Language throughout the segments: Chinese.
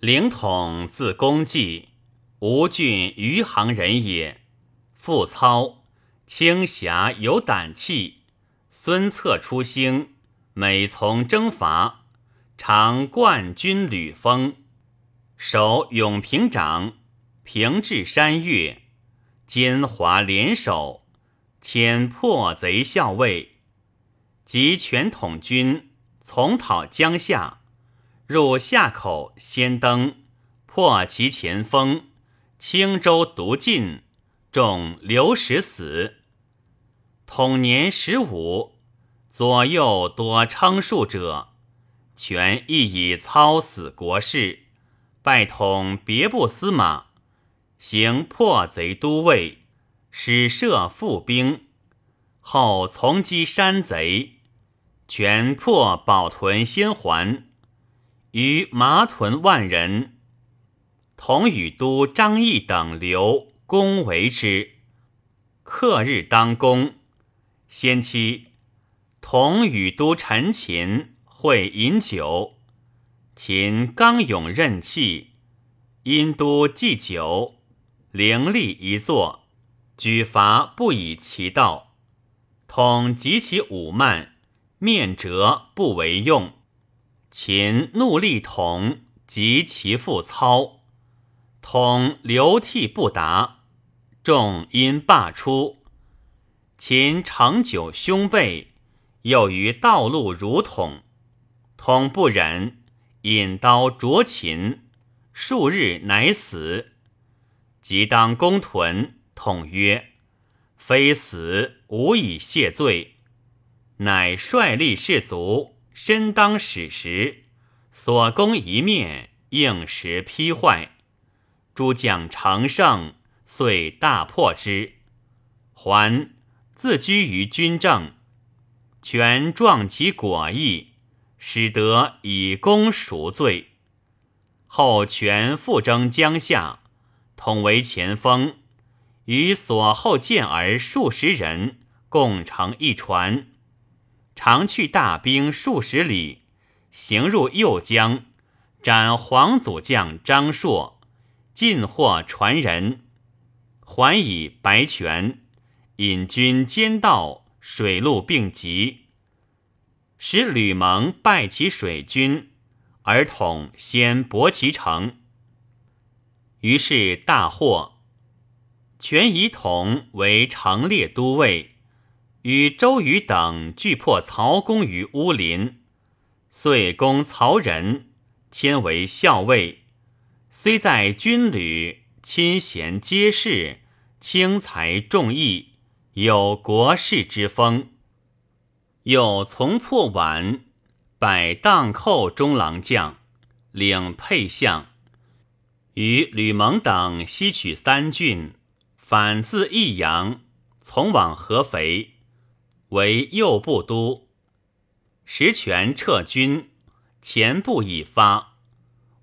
凌统字公绩，吴郡余杭人也。父操，轻侠有胆气。孙策出兴，每从征伐，常冠军履封，守永平长，平治山岳，兼华联手，遣破贼校尉，及全统军，从讨江夏。入夏口，先登，破其前锋，青州独进，众流矢死。统年十五，左右多称数者，权亦以操死国事，拜统别部司马，行破贼都尉，使设副兵。后从击山贼，全破保屯先还。于麻屯万人，同与都张毅等留攻为之。克日当攻，先期同与都陈秦会饮酒，秦刚勇任气，因都祭酒，凌厉一坐，举伐不以其道，统及其武慢，面折不为用。秦怒立统及其父操，统流涕不答，众因罢出。秦长久凶备，又于道路如统，统不忍，引刀啄秦，数日乃死。即当公屯，统曰：“非死，无以谢罪。”乃率立士卒。身当矢石，所攻一面应时劈坏，诸将乘胜，遂大破之。还自居于军政，权壮其果毅，使得以功赎罪。后权复征江夏，统为前锋，与所后健儿数十人共乘一船。常去大兵数十里，行入右江，斩黄祖将张硕，尽获传人，还以白泉，引军兼道，水陆并集，使吕蒙败其水军，而统先博其城。于是大获，权以统为城列都尉。与周瑜等俱破曹公于乌林，遂攻曹仁，迁为校尉。虽在军旅，亲贤皆士，轻才重义，有国士之风。又从破宛，百荡寇中郎将，领沛相。与吕蒙等西取三郡，反自益阳，从往合肥。为右部都，实权撤军，前部已发，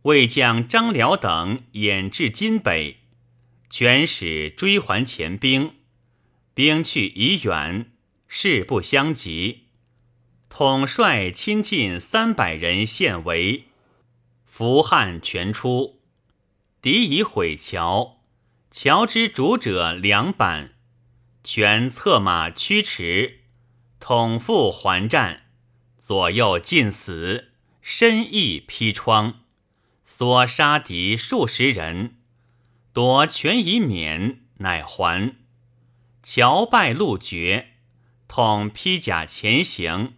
魏将张辽等掩至金北，权使追还前兵，兵去已远，势不相及。统帅亲近三百人献围，伏汉全出，敌已毁桥，桥之主者两板，全策马驱驰。统复还战，左右尽死，身亦披疮，所杀敌数十人，夺权以免，乃还。桥败路绝，统披甲前行，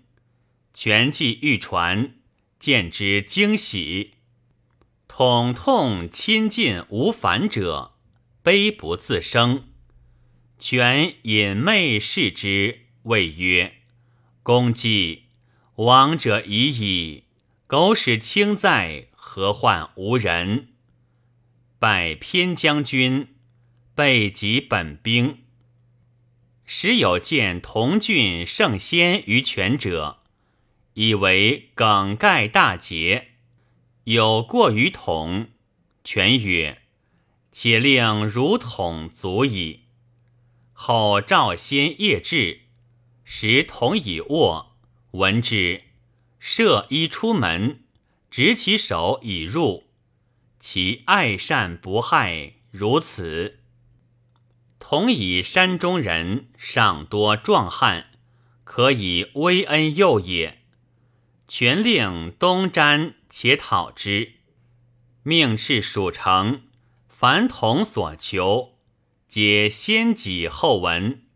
权计御船，见之惊喜。统痛亲近无反者，悲不自生。权隐昧视之，谓曰。公既，亡者已矣。苟使卿在，何患无人？拜偏将军，备及本兵。时有见同郡圣先于权者，以为梗概大捷，有过于统。权曰：“且令如统足矣。”后赵先夜至。时同已卧，闻之，设衣出门，执其手以入，其爱善不害如此。同以山中人尚多壮汉，可以威恩诱也。权令东瞻且讨之，命敕蜀城，凡同所求，皆先己后闻。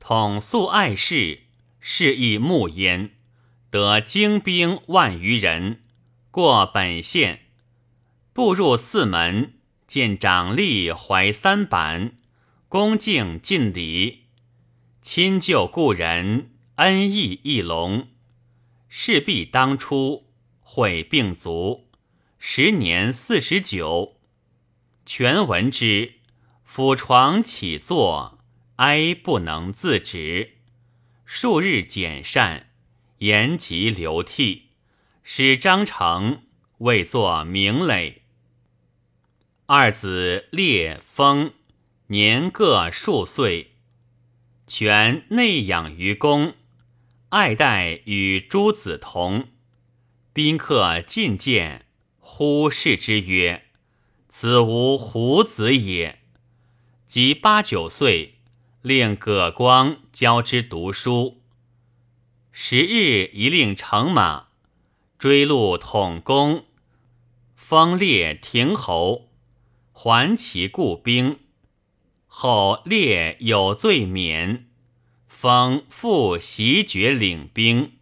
统素爱事，是亦慕焉。得精兵万余人，过本县，步入寺门，见长吏怀三板，恭敬尽礼，亲旧故人，恩义一隆。事必当初，会病卒，时年四十九。全闻之，俯床起坐，哀不能自止，数日减善。言及流涕，使张成为作名累。二子列封年各数岁，全内养于宫，爱戴与诸子同。宾客进见，呼视之曰：“此无胡子也。”及八九岁，令葛光教之读书。十日，一令乘马，追路统攻，方列亭侯，还其故兵。后列有罪免，封复袭爵领兵。